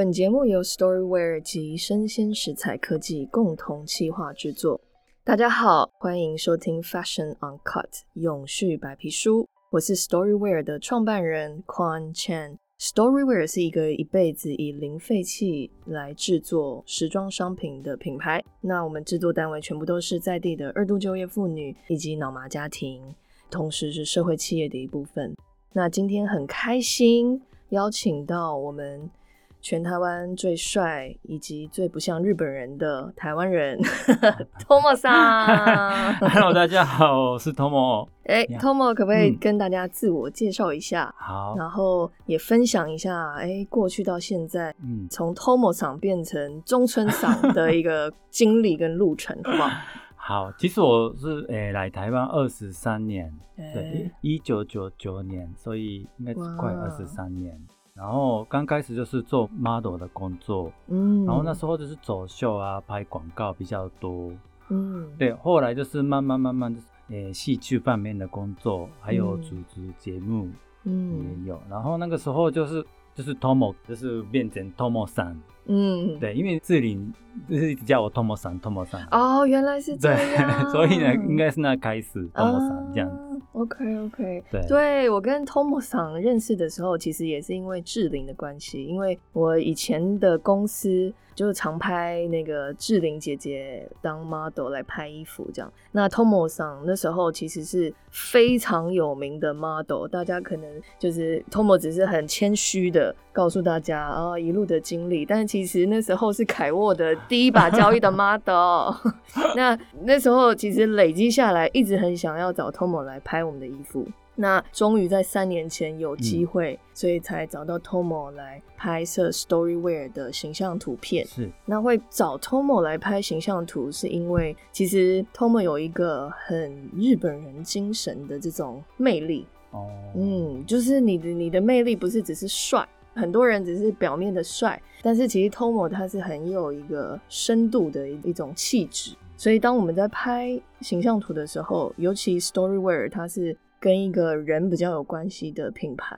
本节目由 Storyware 及生鲜食材科技共同企划制作。大家好，欢迎收听 Fashion Uncut 永续白皮书。我是 Storyware 的创办人 Quan Chen。Storyware 是一个一辈子以零废弃来制作时装商品的品牌。那我们制作单位全部都是在地的二度就业妇女以及脑麻家庭，同时是社会企业的一部分。那今天很开心邀请到我们。全台湾最帅以及最不像日本人的台湾人，Tomo 桑。Hello，大家好，我是 Tomo。哎，Tomo 可不可以跟大家自我介绍一下？好，然后也分享一下，哎，过去到现在，嗯，从 Tomo 桑变成中村桑的一个 经历跟路程，好不好？好，其实我是诶来台湾二十三年，对，一九九九年，所以应该是快二十三年。然后刚开始就是做 model 的工作，嗯，然后那时候就是走秀啊，拍广告比较多，嗯，对，后来就是慢慢慢慢就是诶戏剧方面的工作，还有组织节目，嗯，也有。然后那个时候就是就是 Tomo，就是变成 Tomo 三。嗯，对，因为志玲就是一直叫我 Tomo 桑，Tomo 桑。哦，原来是这样。对 所以呢，应该是那开始 Tomo 桑这样子。OK，OK。对，对我跟 Tomo 桑认识的时候，其实也是因为志玲的关系，因为我以前的公司。就是常拍那个志玲姐姐当 model 来拍衣服这样。那 Tomo 桑那时候其实是非常有名的 model，大家可能就是 Tomo 只是很谦虚的告诉大家啊一路的经历，但其实那时候是凯沃的第一把交易的 model。那那时候其实累积下来，一直很想要找 Tomo 来拍我们的衣服。那终于在三年前有机会，所以才找到 Tomo 来拍摄 Storyware 的形象图片。是，那会找 Tomo 来拍形象图，是因为其实 Tomo 有一个很日本人精神的这种魅力。哦，嗯，就是你的你的魅力不是只是帅，很多人只是表面的帅，但是其实 Tomo 他是很有一个深度的一一种气质。所以当我们在拍形象图的时候，尤其 Storyware 它是。跟一个人比较有关系的品牌，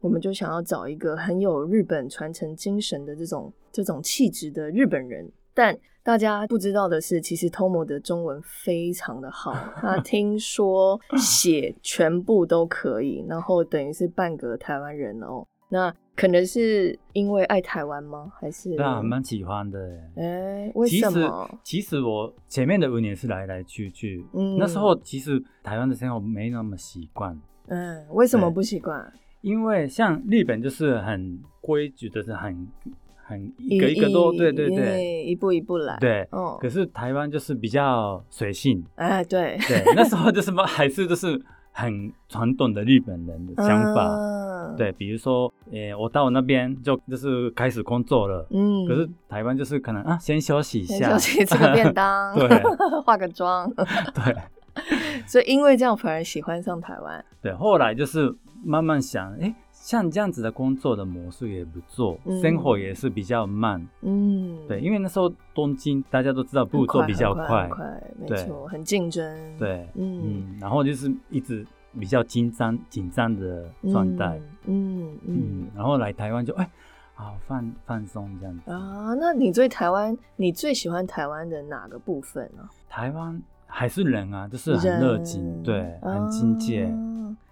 我们就想要找一个很有日本传承精神的这种这种气质的日本人。但大家不知道的是，其实 Tomo 的中文非常的好，他听说写全部都可以，然后等于是半个台湾人哦。那可能是因为爱台湾吗？还是对啊，蛮喜欢的。哎，为什么？其实我前面的五年是来来去去，嗯，那时候其实台湾的生活没那么习惯。嗯，为什么不习惯？因为像日本就是很规矩的，是很很一个一个都对对对，一步一步来。对，哦。可是台湾就是比较随性。哎，对对，那时候就是什么，还是就是。很传统的日本人的想法，对，比如说，诶，我到那边就就是开始工作了，嗯，可是台湾就是可能啊，先休息一下，休息吃个便当，对，化个妆，对，所以因为这样反而喜欢上台湾，对，后来就是慢慢想，哎。像这样子的工作的模式也不错，生活也是比较慢。嗯，对，因为那时候东京大家都知道步骤比较快，没错，很竞争。对，嗯，然后就是一直比较紧张、紧张的状态。嗯嗯，然后来台湾就哎，好放放松这样子啊。那你对台湾，你最喜欢台湾的哪个部分呢？台湾。还是人啊，就是很热情，对，很亲切，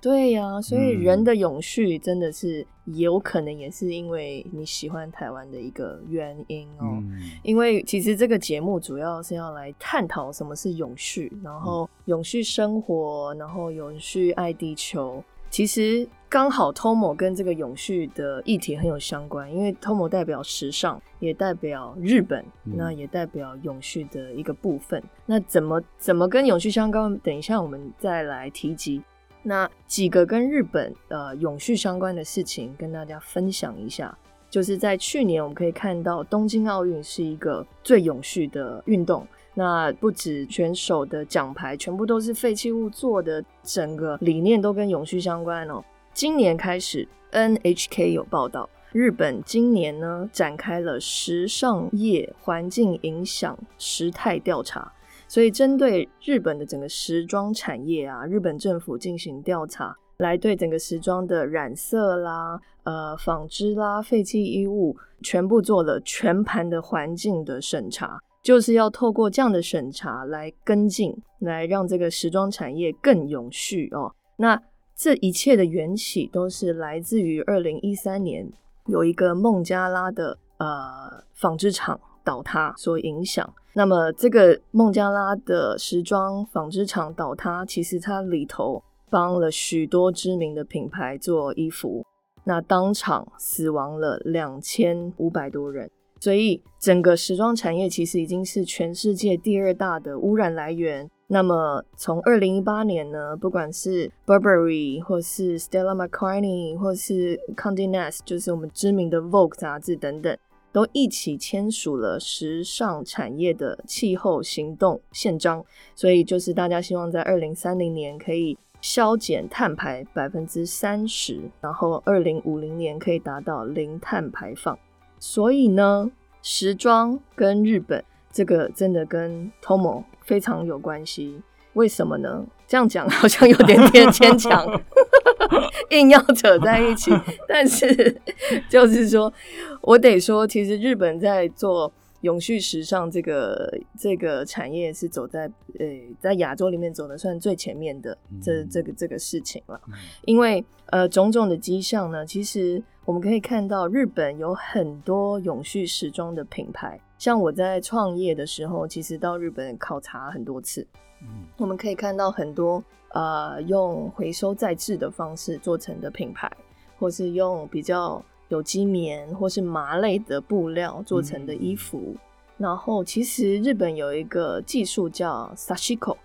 对呀。所以人的永续真的是有可能也是因为你喜欢台湾的一个原因哦。因为其实这个节目主要是要来探讨什么是永续，然后永续生活，然后永续爱地球。其实刚好 Tomo 跟这个永续的议题很有相关，因为 Tomo 代表时尚，也代表日本，那也代表永续的一个部分。那怎么怎么跟永续相关？等一下我们再来提及。那几个跟日本呃永续相关的事情，跟大家分享一下。就是在去年我们可以看到东京奥运是一个最永续的运动。那不止选手的奖牌全部都是废弃物做的，整个理念都跟永续相关哦。今年开始，NHK 有报道，日本今年呢展开了时尚业环境影响时态调查，所以针对日本的整个时装产业啊，日本政府进行调查。来对整个时装的染色啦、呃纺织啦、废弃衣物，全部做了全盘的环境的审查，就是要透过这样的审查来跟进，来让这个时装产业更永续哦。那这一切的缘起都是来自于二零一三年有一个孟加拉的呃纺织厂倒塌所影响。那么这个孟加拉的时装纺织厂倒塌，其实它里头帮了许多知名的品牌做衣服，那当场死亡了两千五百多人。所以整个时装产业其实已经是全世界第二大的污染来源。那么从二零一八年呢，不管是 Burberry 或是 Stella McCartney 或是 Condé Nast，就是我们知名的 Vogue 杂志等等，都一起签署了时尚产业的气候行动宪章。所以就是大家希望在二零三零年可以削减碳排百分之三十，然后二零五零年可以达到零碳排放。所以呢，时装跟日本这个真的跟 Tomo。非常有关系，为什么呢？这样讲好像有点点牵强，硬要扯在一起。但是就是说，我得说，其实日本在做永续时尚这个这个产业是走在呃在亚洲里面走的算最前面的这这个这个事情了。因为呃种种的迹象呢，其实我们可以看到日本有很多永续时装的品牌。像我在创业的时候，其实到日本考察很多次，嗯，我们可以看到很多呃用回收再制的方式做成的品牌，或是用比较有机棉或是麻类的布料做成的衣服。然后，其实日本有一个技术叫 sashiko。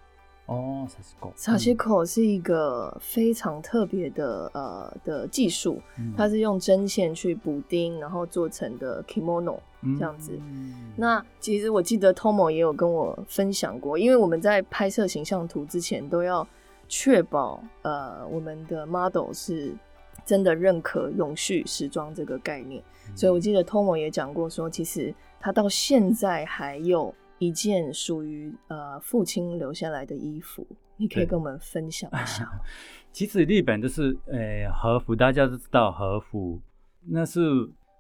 哦，，Sashiko 是一个非常特别的呃的技术，它是用针线去补丁，然后做成的 kimono 这样子。那其实我记得 Tomo 也有跟我分享过，因为我们在拍摄形象图之前都要确保呃我们的 model 是真的认可永续时装这个概念，所以我记得 Tomo 也讲过说，其实他到现在还有。一件属于呃父亲留下来的衣服，你可以跟我们分享一下。其实日本就是呃和服，大家都知道和服，那是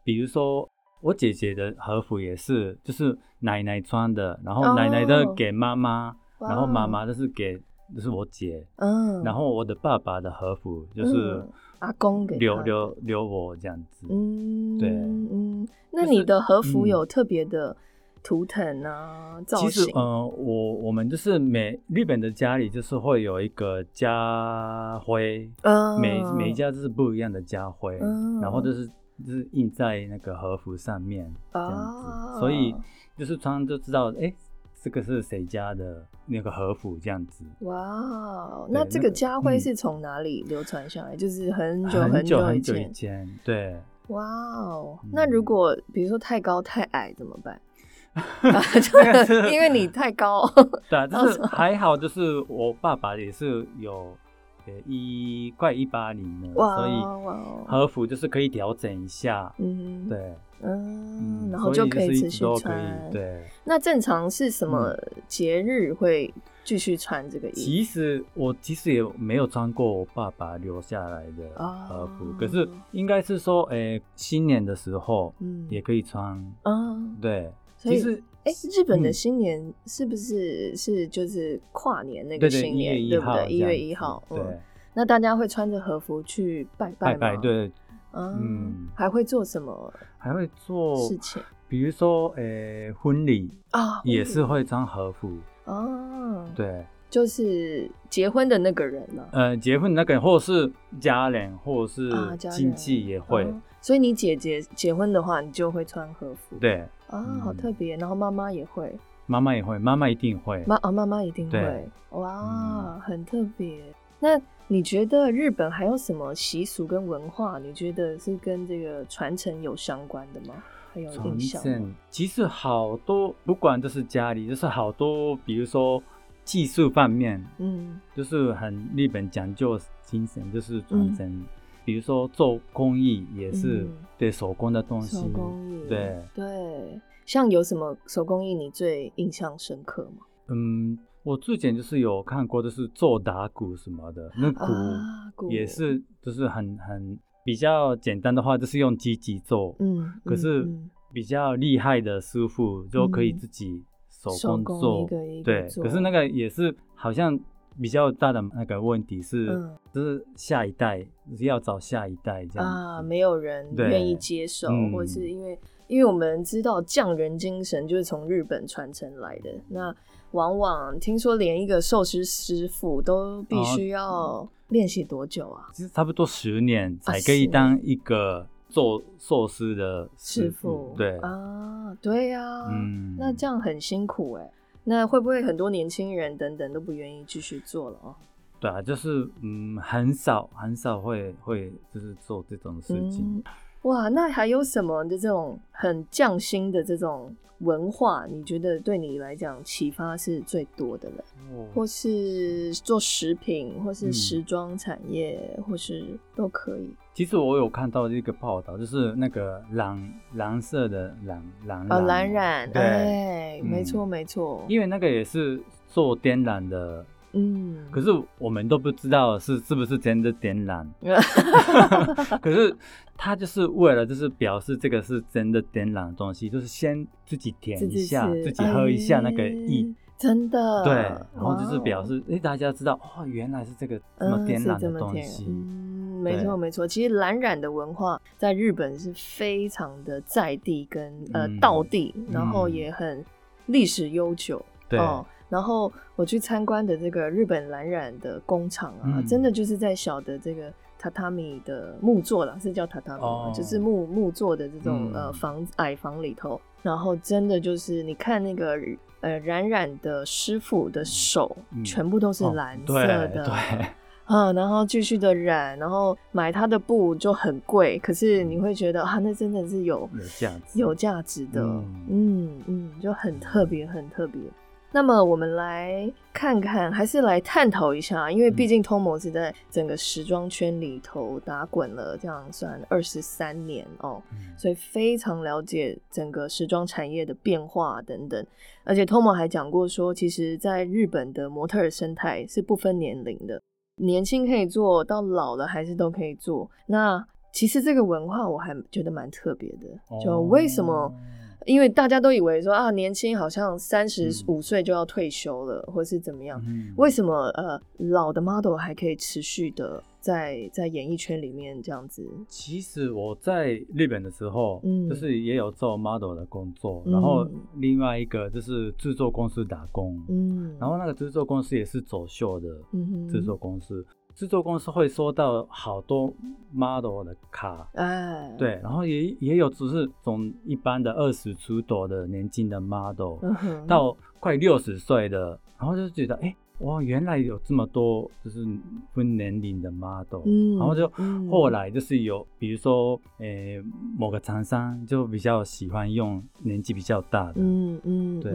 比如说我姐姐的和服也是，就是奶奶穿的，然后奶奶的给妈妈，然后妈妈的是给就是我姐，嗯，然后我的爸爸的和服就是阿公给留留留我这样子，嗯，对，嗯，那你的和服有特别的？图腾啊，造型。其实，呃，我我们就是每日本的家里就是会有一个家徽，嗯每每一家都是不一样的家徽，然后就是就是印在那个和服上面这样子，所以就是常常就知道，哎，这个是谁家的那个和服这样子。哇，那这个家徽是从哪里流传下来？就是很久很久很久以前，对。哇哦，那如果比如说太高太矮怎么办？因为你太高，对，就是还好，就是我爸爸也是有一快一八零了，所以和服就是可以调整一下，嗯，对，嗯，然后就可以持续穿，对。那正常是什么节日会继续穿这个衣服？其实我其实也没有穿过我爸爸留下来的和服，可是应该是说，哎，新年的时候，嗯，也可以穿，嗯，对。其实，哎，日本的新年是不是是就是跨年那个新年，对不对？一月一号，对。那大家会穿着和服去拜拜拜，对，嗯，还会做什么？还会做事情，比如说，诶，婚礼啊，也是会穿和服哦。对，就是结婚的那个人呢？呃，结婚那个人，或者是家人，或者是亲戚也会。所以你姐姐结婚的话，你就会穿和服。对啊，好特别。然后妈妈也会，妈妈也会，妈妈一定会。妈啊，妈妈一定会。哇，很特别。那你觉得日本还有什么习俗跟文化？你觉得是跟这个传承有相关的吗？还有印象？其实好多，不管这是家里，就是好多，比如说技术方面，嗯，就是很日本讲究精神，就是传承。比如说做工艺也是对手工的东西，手工艺对对，像有什么手工艺你最印象深刻吗？嗯，我之前就是有看过，就是做打鼓什么的，那鼓也是就是很很比较简单的话，就是用机器做，嗯，可是比较厉害的师傅就可以自己手工做，对，可是那个也是好像。比较大的那个问题是，就是下一代要找下一代这样啊，没有人愿意接受，或者是因为，因为我们知道匠人精神就是从日本传承来的，那往往听说连一个寿司师傅都必须要练习多久啊？其实差不多十年才可以当一个做寿司的师傅，对啊，对呀，嗯，那这样很辛苦哎。那会不会很多年轻人等等都不愿意继续做了哦？对啊，就是嗯，很少很少会会就是做这种事情。哇，那还有什么的这种很匠心的这种文化？你觉得对你来讲启发是最多的了？或是做食品，或是时装产业，或是都可以。其实我有看到一个报道，就是那个蓝蓝色的蓝蓝啊蓝染，对，没错没错，因为那个也是做颠染的，嗯，可是我们都不知道是是不是真的点染，可是他就是为了就是表示这个是真的点染的东西，就是先自己舔一下，自己喝一下那个液。真的，对，然后就是表示，哎，大家知道，哦，原来是这个这么天然的东西，嗯，没错没错。其实蓝染的文化在日本是非常的在地跟呃道地，然后也很历史悠久，对。然后我去参观的这个日本蓝染的工厂啊，真的就是在小的这个榻榻米的木座啦，是叫榻榻米，就是木木座的这种呃房矮房里头，然后真的就是你看那个。呃，染染的师傅的手全部都是蓝色的，对，啊，然后继续的染，然后买他的布就很贵，可是你会觉得啊，那真的是有有价值、有价值的，嗯嗯，就很特别，很特别。那么我们来看看，还是来探讨一下，因为毕竟 Tomo 是在整个时装圈里头打滚了，这样算二十三年哦，所以非常了解整个时装产业的变化等等。而且 Tomo 还讲过说，其实在日本的模特生态是不分年龄的，年轻可以做到老了还是都可以做。那其实这个文化我还觉得蛮特别的，就为什么？因为大家都以为说啊，年轻好像三十五岁就要退休了，或是怎么样？为什么呃老的 model 还可以持续的在在演艺圈里面这样子？其实我在日本的时候，嗯，就是也有做 model 的工作，然后另外一个就是制作公司打工，嗯，然后那个制作公司也是走秀的制作公司。制作公司会收到好多 model 的卡，哎，对，然后也也有只是从一般的二十出头的年轻的 model 到快六十岁的，然后就觉得，哎。哇，原来有这么多就是分年龄的 model，嗯，然后就后来就是有，比如说，诶，某个厂商就比较喜欢用年纪比较大的，嗯嗯，对，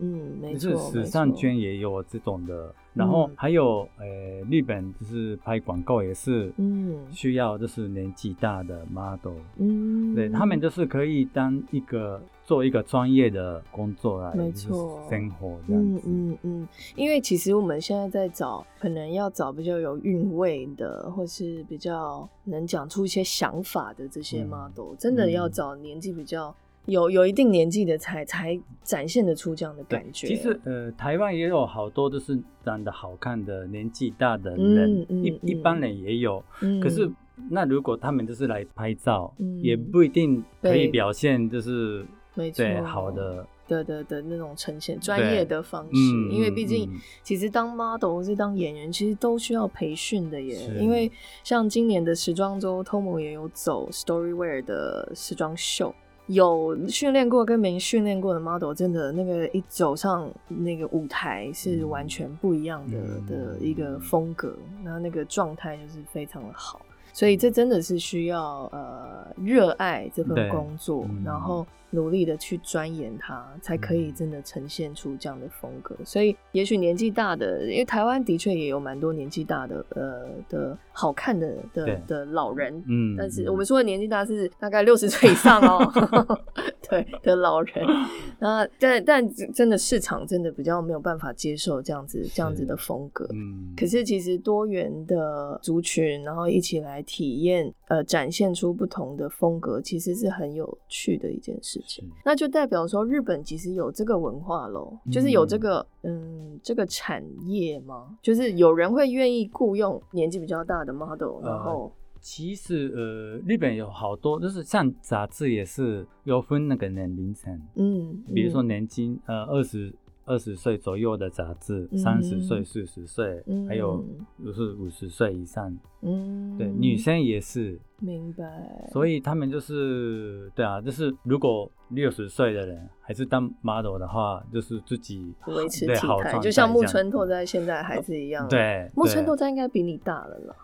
嗯，没错，时尚圈也有这种的，然后还有，诶，日本就是拍广告也是，嗯，需要就是年纪大的 model，嗯，对他们就是可以当一个。做一个专业的工作来，没错，生活这样子。嗯嗯嗯，因为其实我们现在在找，可能要找比较有韵味的，或是比较能讲出一些想法的这些 model，真的要找年纪比较有有一定年纪的才才展现得出这样的感觉。其实呃，台湾也有好多都是长得好看的年纪大的人，一一般人也有。可是那如果他们就是来拍照，也不一定可以表现就是。没错，好的。的的的那种呈现专业的方式，因为毕竟其实当 model 或是当演员，其实都需要培训的耶。因为像今年的时装周，Tomo 也有走 Storywear 的时装秀，有训练过跟没训练过的 model，真的那个一走上那个舞台是完全不一样的的一个风格，然后那个状态就是非常的好。所以这真的是需要呃热爱这份工作，然后努力的去钻研它，才可以真的呈现出这样的风格。所以也许年纪大的，因为台湾的确也有蛮多年纪大的呃的好看的的的老人，嗯，但是我们说的年纪大是大概六十岁以上哦，对的老人。那但但真的市场真的比较没有办法接受这样子这样子的风格。嗯，可是其实多元的族群，然后一起来体验，呃，展现出不同的风格，其实是很有趣的一件事情。那就代表说，日本其实有这个文化喽，就是有这个嗯这个产业吗？就是有人会愿意雇佣年纪比较大的 model，然后。其实，呃，日本有好多，就是像杂志也是有分那个年龄层，嗯，比如说年轻，呃，二十二十岁左右的杂志，三十岁、四十岁，还有就是五十岁以上，嗯，对，女生也是，明白。所以他们就是，对啊，就是如果六十岁的人还是当 model 的话，就是自己维持体态，就像木村拓哉现在还是一样，对，木村拓哉应该比你大了了。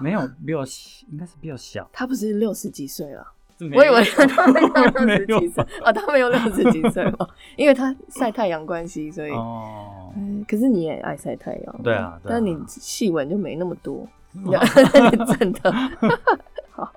没有比我应该是比较小。他不是六十几岁了？我以为他 没有六十几岁啊，他没有六十几岁吗？因为他晒太阳关系，所以哦。可是你也爱晒太阳，对啊。但你细纹就没那么多，真的。好，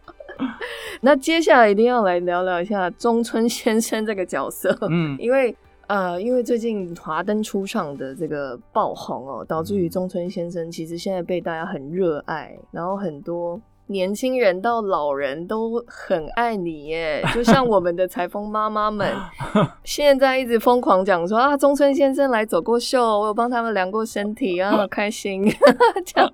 那接下来一定要来聊聊一下中村先生这个角色，嗯，因为。呃，因为最近华灯初上的这个爆红哦，导致于中村先生其实现在被大家很热爱，然后很多年轻人到老人都很爱你耶，就像我们的裁缝妈妈们，现在一直疯狂讲说啊，中村先生来走过秀，我有帮他们量过身体啊，好开心，这样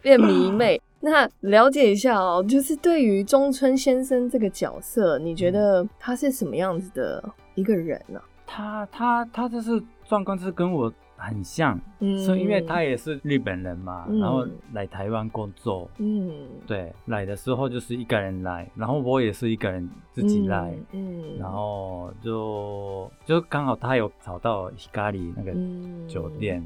变迷妹。那了解一下哦，就是对于中村先生这个角色，你觉得他是什么样子的一个人呢？他他他就是状况是跟我。很像，嗯，所以因为他也是日本人嘛，然后来台湾工作，嗯，对，来的时候就是一个人来，然后我也是一个人自己来，嗯，然后就就刚好他有找到 Hikari 那个酒店，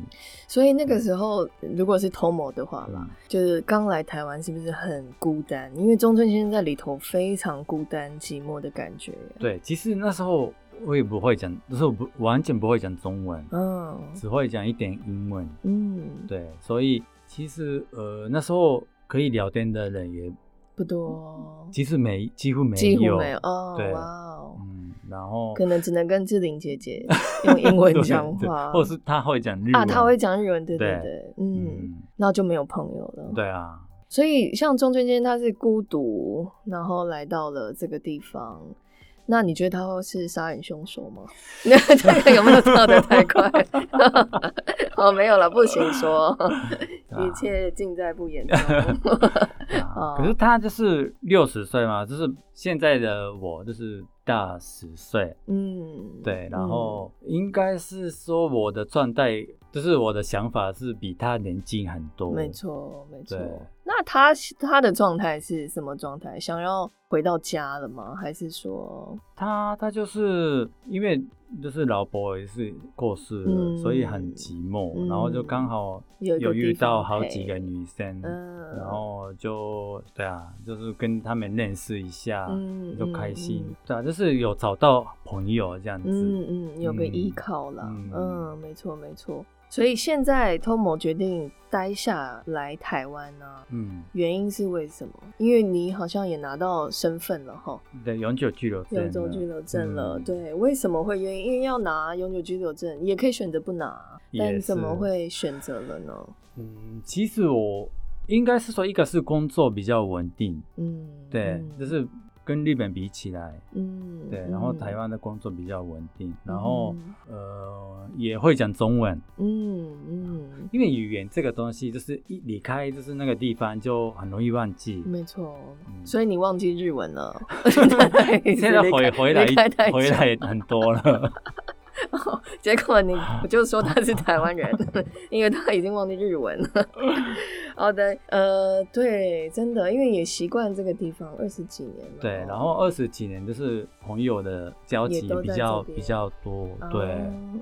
所以那个时候如果是 Tomo 的话啦，就是刚来台湾是不是很孤单？因为中村先生在里头非常孤单寂寞的感觉。对，其实那时候。我也不会讲，就是我不完全不会讲中文，嗯，只会讲一点英文，嗯，对，所以其实呃那时候可以聊天的人也不多，其实没几乎没有，几乎没有哦，对，哇哦，嗯，然后可能只能跟志玲姐姐用英文讲话，或者是他会讲日文。啊，他会讲日文，对对对，嗯，那就没有朋友了，对啊，所以像中村间他是孤独，然后来到了这个地方。那你觉得他是杀人凶手吗？那这个有没有跳得太快？哦，没有了，不行说，一切尽在不言中。可是他就是六十岁嘛，就是现在的我就是大十岁。嗯，对，然后应该是说我的状态。就是我的想法是比他年轻很多，没错，没错。那他他的状态是什么状态？想要回到家了吗？还是说他他就是因为就是老婆也是过世了，所以很寂寞，然后就刚好有遇到好几个女生，嗯然后就对啊，就是跟他们认识一下，就开心，对啊，就是有找到朋友这样子，嗯嗯，有个依靠了，嗯，没错没错。所以现在 Tomo 决定待下来台湾呢，嗯，原因是为什么？因为你好像也拿到身份了哈，对，永久居留证，永久居留证了。对，为什么会愿意？因为要拿永久居留证，也可以选择不拿，但怎么会选择了呢？嗯，其实我应该是说，一个是工作比较稳定，嗯，对，就是。跟日本比起来，嗯，对，然后台湾的工作比较稳定，然后呃也会讲中文，嗯嗯，因为语言这个东西就是一离开就是那个地方就很容易忘记，没错，所以你忘记日文了，现在回回来 回来很多了。结果你我就说他是台湾人，因为他已经忘记日文了。好的，呃，对，真的，因为也习惯这个地方二十几年了。对，然后二十几年就是朋友的交集比较比较多。对，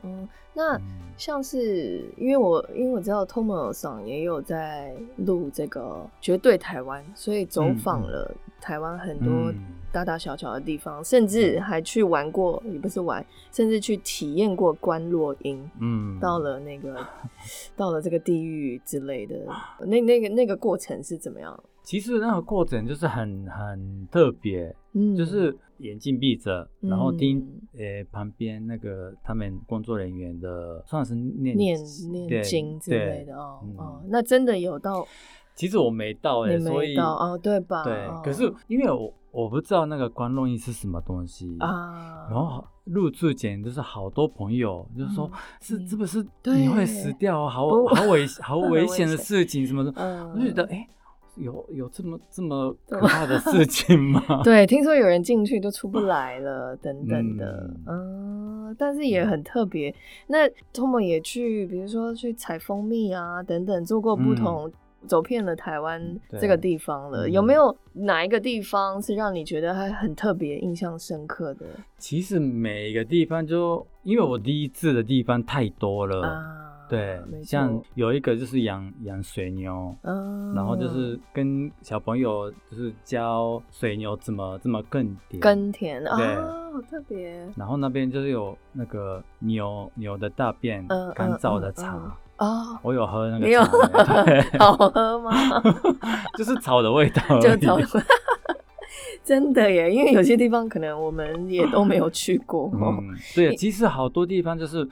嗯，那像是因为我因为我知道 Tomo 上也有在录这个绝对台湾，所以走访了台湾很多。大大小小的地方，甚至还去玩过，也不是玩，甚至去体验过关落音。嗯，到了那个，到了这个地狱之类的，那那个那个过程是怎么样？其实那个过程就是很很特别，嗯，就是眼睛闭着，然后听呃旁边那个他们工作人员的算是念念念经之类的哦哦，那真的有到？其实我没到哎，所以哦对吧？对，可是因为我我不知道那个观落印是什么东西啊，然后入住前就是好多朋友就说是是不是你会死掉，好好危 好危险的事情什么的，我就觉得哎。有有这么这么可怕的事情吗？对，听说有人进去都出不来了，等等的，嗯，但是也很特别。那托莫也去，比如说去采蜂蜜啊，等等，做过不同，走遍了台湾这个地方了。有没有哪一个地方是让你觉得还很特别、印象深刻的？其实每一个地方，就因为我第一次的地方太多了。对，像有一个就是养养水牛，嗯然后就是跟小朋友就是教水牛怎么怎么耕田，耕田啊，好特别。然后那边就是有那个牛牛的大便干燥的茶。哦，我有喝那个茶，好喝吗？就是草的味道，就草，真的耶，因为有些地方可能我们也都没有去过。嗯，对，其实好多地方就是。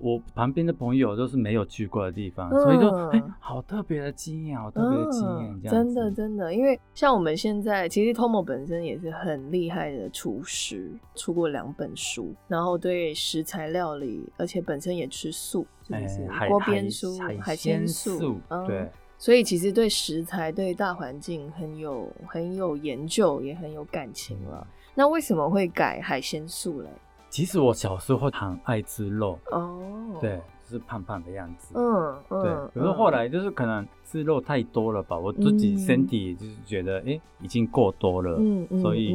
我旁边的朋友都是没有去过的地方，所以就哎，好特别的经验，好特别的经验，这样真的真的，因为像我们现在，其实 Tomo 本身也是很厉害的厨师，出过两本书，然后对食材料理，而且本身也吃素，是不是？锅边素、海鲜素，对。所以其实对食材、对大环境很有很有研究，也很有感情了。那为什么会改海鲜素嘞？其实我小时候很爱吃肉哦，对，就是胖胖的样子，嗯嗯，对。可是后来就是可能。吃肉太多了吧？我自己身体就是觉得，哎，已经过多了，嗯嗯，所以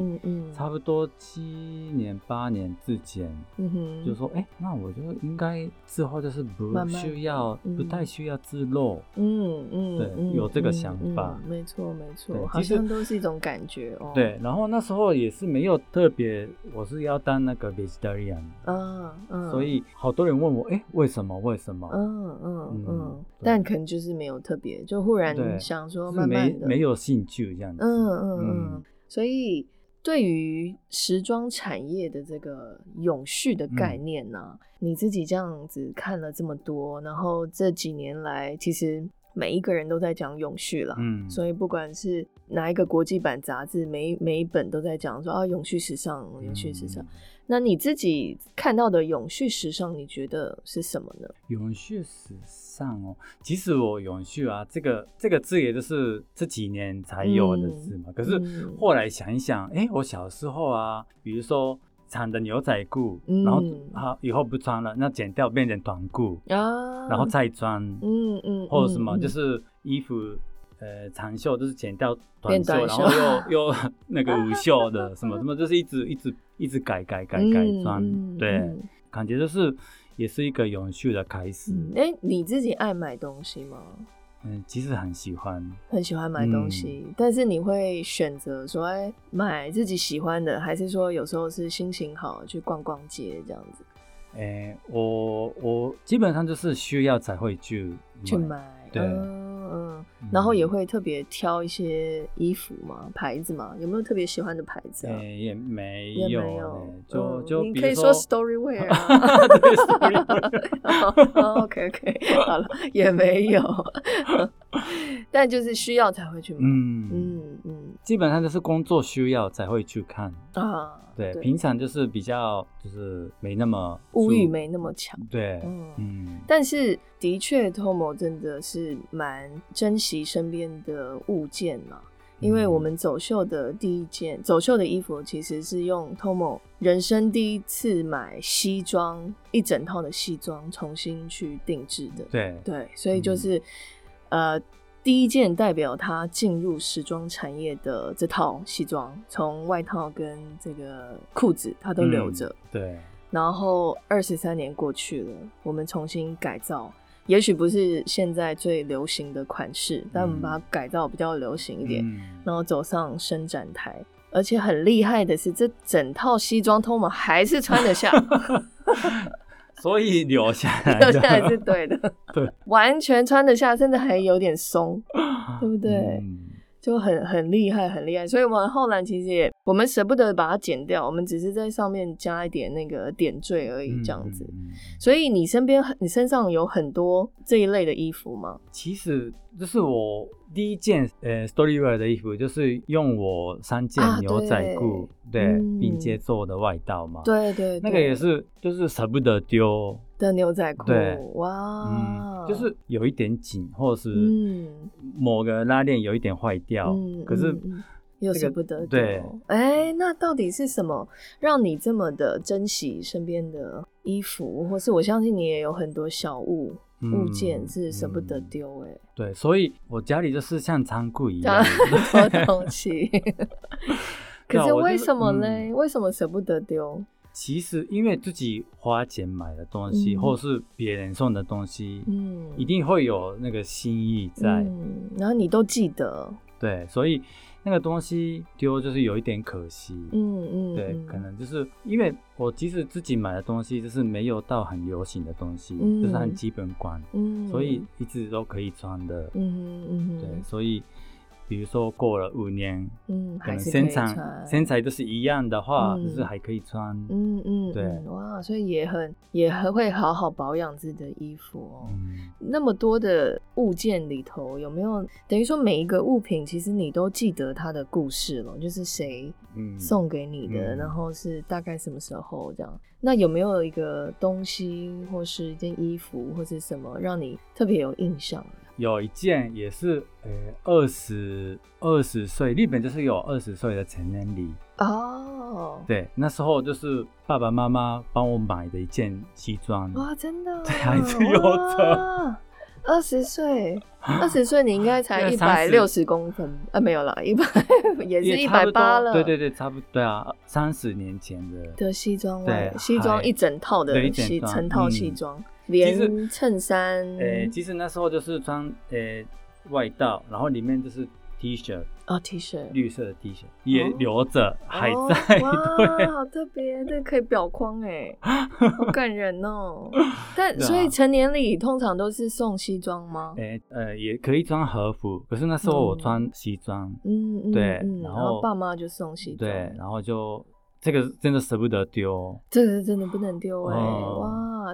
差不多七年八年之前，嗯哼，就说，哎，那我就应该之后就是不需要，不太需要吃肉，嗯嗯，对，有这个想法，没错没错，好像都是一种感觉哦。对，然后那时候也是没有特别，我是要当那个 vegetarian，嗯嗯，所以好多人问我，哎，为什么？为什么？嗯嗯嗯，但可能就是没有特别。就忽然想说，慢慢的没有兴趣这样子。嗯嗯嗯。所以对于时装产业的这个永续的概念呢，你自己这样子看了这么多，然后这几年来，其实每一个人都在讲永续了。嗯。所以不管是哪一个国际版杂志，每每一本都在讲说啊，永续时尚，永续时尚。那你自己看到的永续时尚，你觉得是什么呢？永续时尚哦，其实我永续啊，这个这个字也就是这几年才有的字嘛。可是后来想一想，哎，我小时候啊，比如说穿的牛仔裤，然后好以后不穿了，那剪掉变成短裤啊，然后再穿，嗯嗯，或者什么就是衣服。呃，长袖就是剪掉短袖，然后又 又那个无袖的什么什么，就是一直一直一直改改改改装，对，感觉就是也是一个永续的开始。哎，你自己爱买东西吗？嗯，其实很喜欢，很喜欢买东西，但是你会选择说，哎，买自己喜欢的，还是说有时候是心情好去逛逛街这样子？哎，我我基本上就是需要才会去去买，对。嗯，然后也会特别挑一些衣服嘛，牌子嘛，有没有特别喜欢的牌子啊？也没有，也没有，就就你可以说 Storywear 啊。OK OK，好了，也没有，但就是需要才会去买。嗯嗯嗯，基本上就是工作需要才会去看啊。对，平常就是比较就是没那么物欲没那么强。对，嗯，但是的确，Tomo 真的是蛮珍惜身边的物件嘛。因为我们走秀的第一件走秀的衣服，其实是用 Tomo 人生第一次买西装一整套的西装重新去定制的。对对，所以就是呃。第一件代表他进入时装产业的这套西装，从外套跟这个裤子他都留着。对。然后二十三年过去了，我们重新改造，也许不是现在最流行的款式，但我们把它改造比较流行一点，然后走上伸展台。而且很厉害的是，这整套西装通们还是穿得下。所以留下来，留下来是对的，对，完全穿得下，甚至还有点松，对不对？就很很厉害，很厉害。所以我们后来其实也我们舍不得把它剪掉，我们只是在上面加一点那个点缀而已，这样子。所以你身边你身上有很多这一类的衣服吗？其实这是我。第一件呃，Storywear 的衣服就是用我三件牛仔裤对并接做的外套嘛，对对，那个也是就是舍不得丢的牛仔裤，对，哇，就是有一点紧，或者是某个拉链有一点坏掉，可是又舍不得丢，哎，那到底是什么让你这么的珍惜身边的衣服，或是我相信你也有很多小物？物件是舍不得丢哎，对，所以我家里就是像仓库一样 多东西。可是为什么呢？为什么舍不得丢？其实因为自己花钱买的东西，或是别人送的东西，嗯，一定会有那个心意在，然后你都记得，对，所以。那个东西丢就是有一点可惜，嗯嗯，对，可能就是因为我即使自己买的东西就是没有到很流行的东西，就是很基本款，嗯，所以一直都可以穿的，嗯嗯，对，所以。比如说过了五年，嗯，可能身材身材都是一样的话，就是还可以穿，嗯嗯，对，哇，所以也很也很会好好保养自己的衣服哦。那么多的物件里头，有没有等于说每一个物品，其实你都记得它的故事了，就是谁送给你的，然后是大概什么时候这样？那有没有一个东西，或是一件衣服，或是什么让你特别有印象？有一件也是，呃，二十二十岁，日本就是有二十岁的成人礼哦。对，那时候就是爸爸妈妈帮我买的一件西装。哇，真的？对，还是有的。二十岁，二十岁你应该才一百六十公分啊？没有了，一百 也是一百八了。对对对，差不多。对啊，三十年前的的西装，对，西装一整套的西成套西装。连衬衫，诶，其实那时候就是穿诶外套，然后里面就是 T 恤，哦 T 恤，绿色的 T 恤也留着，还在，哇，好特别，这可以裱框哎，好感人哦。但所以成年礼通常都是送西装吗？诶，呃，也可以穿和服，可是那时候我穿西装，嗯，对，然后爸妈就送西装，对，然后就。这个真的舍不得丢，这个真的不能丢哎！哇，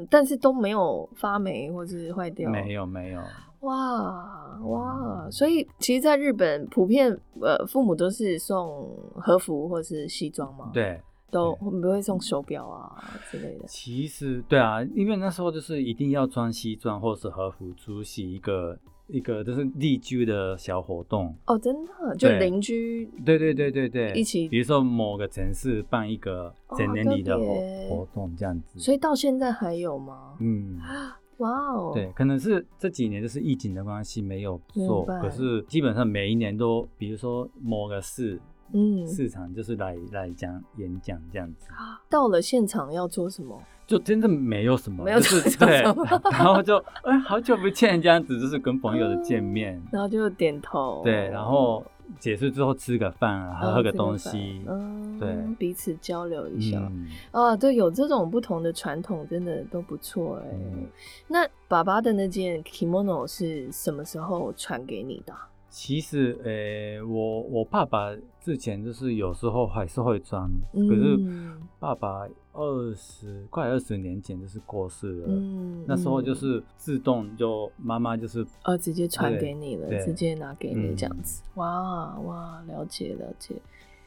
但是都没有发霉或是坏掉，没有没有。哇哇，所以其实，在日本普遍呃，父母都是送和服或是西装嘛？对，都不会送手表啊之类的。其实对啊，因为那时候就是一定要穿西装或是和服出席一个。一个就是邻居的小活动。哦，真的？就邻居，对对对对对，一起，比如说某个城市办一个整年礼的活活动这样子，所以到现在还有吗？嗯，哇哦，对，可能是这几年就是疫情的关系没有做，可是基本上每一年都，比如说某个市。嗯，市场就是来来讲演讲这样子。到了现场要做什么？就真的没有什么，没有是对，然后就哎，好久不见这样子，就是跟朋友的见面，然后就点头，对，然后结束之后吃个饭，还喝个东西，嗯，对，彼此交流一下。啊，对，有这种不同的传统，真的都不错哎。那爸爸的那件 kimono 是什么时候传给你的？其实，诶，我我爸爸之前就是有时候还是会穿，可是爸爸二十快二十年前就是过世了，那时候就是自动就妈妈就是呃直接传给你了，直接拿给你这样子。哇哇，了解了解。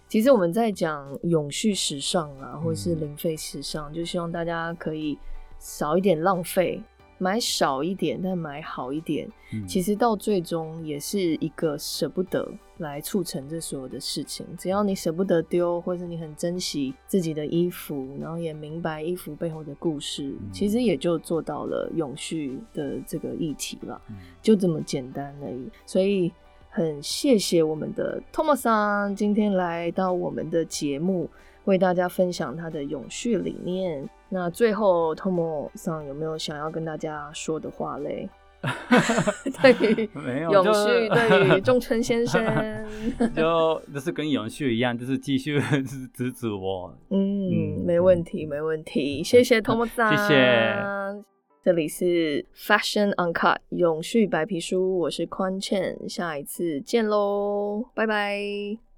其实我们在讲永续时尚啊，或者是零费时尚，就希望大家可以少一点浪费。买少一点，但买好一点，其实到最终也是一个舍不得来促成这所有的事情。只要你舍不得丢，或者你很珍惜自己的衣服，然后也明白衣服背后的故事，其实也就做到了永续的这个议题了，就这么简单而已。所以很谢谢我们的 Thomas 今天来到我们的节目，为大家分享他的永续理念。那最后，Tomo 上有没有想要跟大家说的话嘞？对于永续，对于中村先生，就就是跟永续一样，就是继续支持我。嗯，没问题，没问题，谢谢 Tomo 上，谢谢。这里是 Fashion Uncut 永续白皮书，我是宽倩，下一次见喽，拜拜。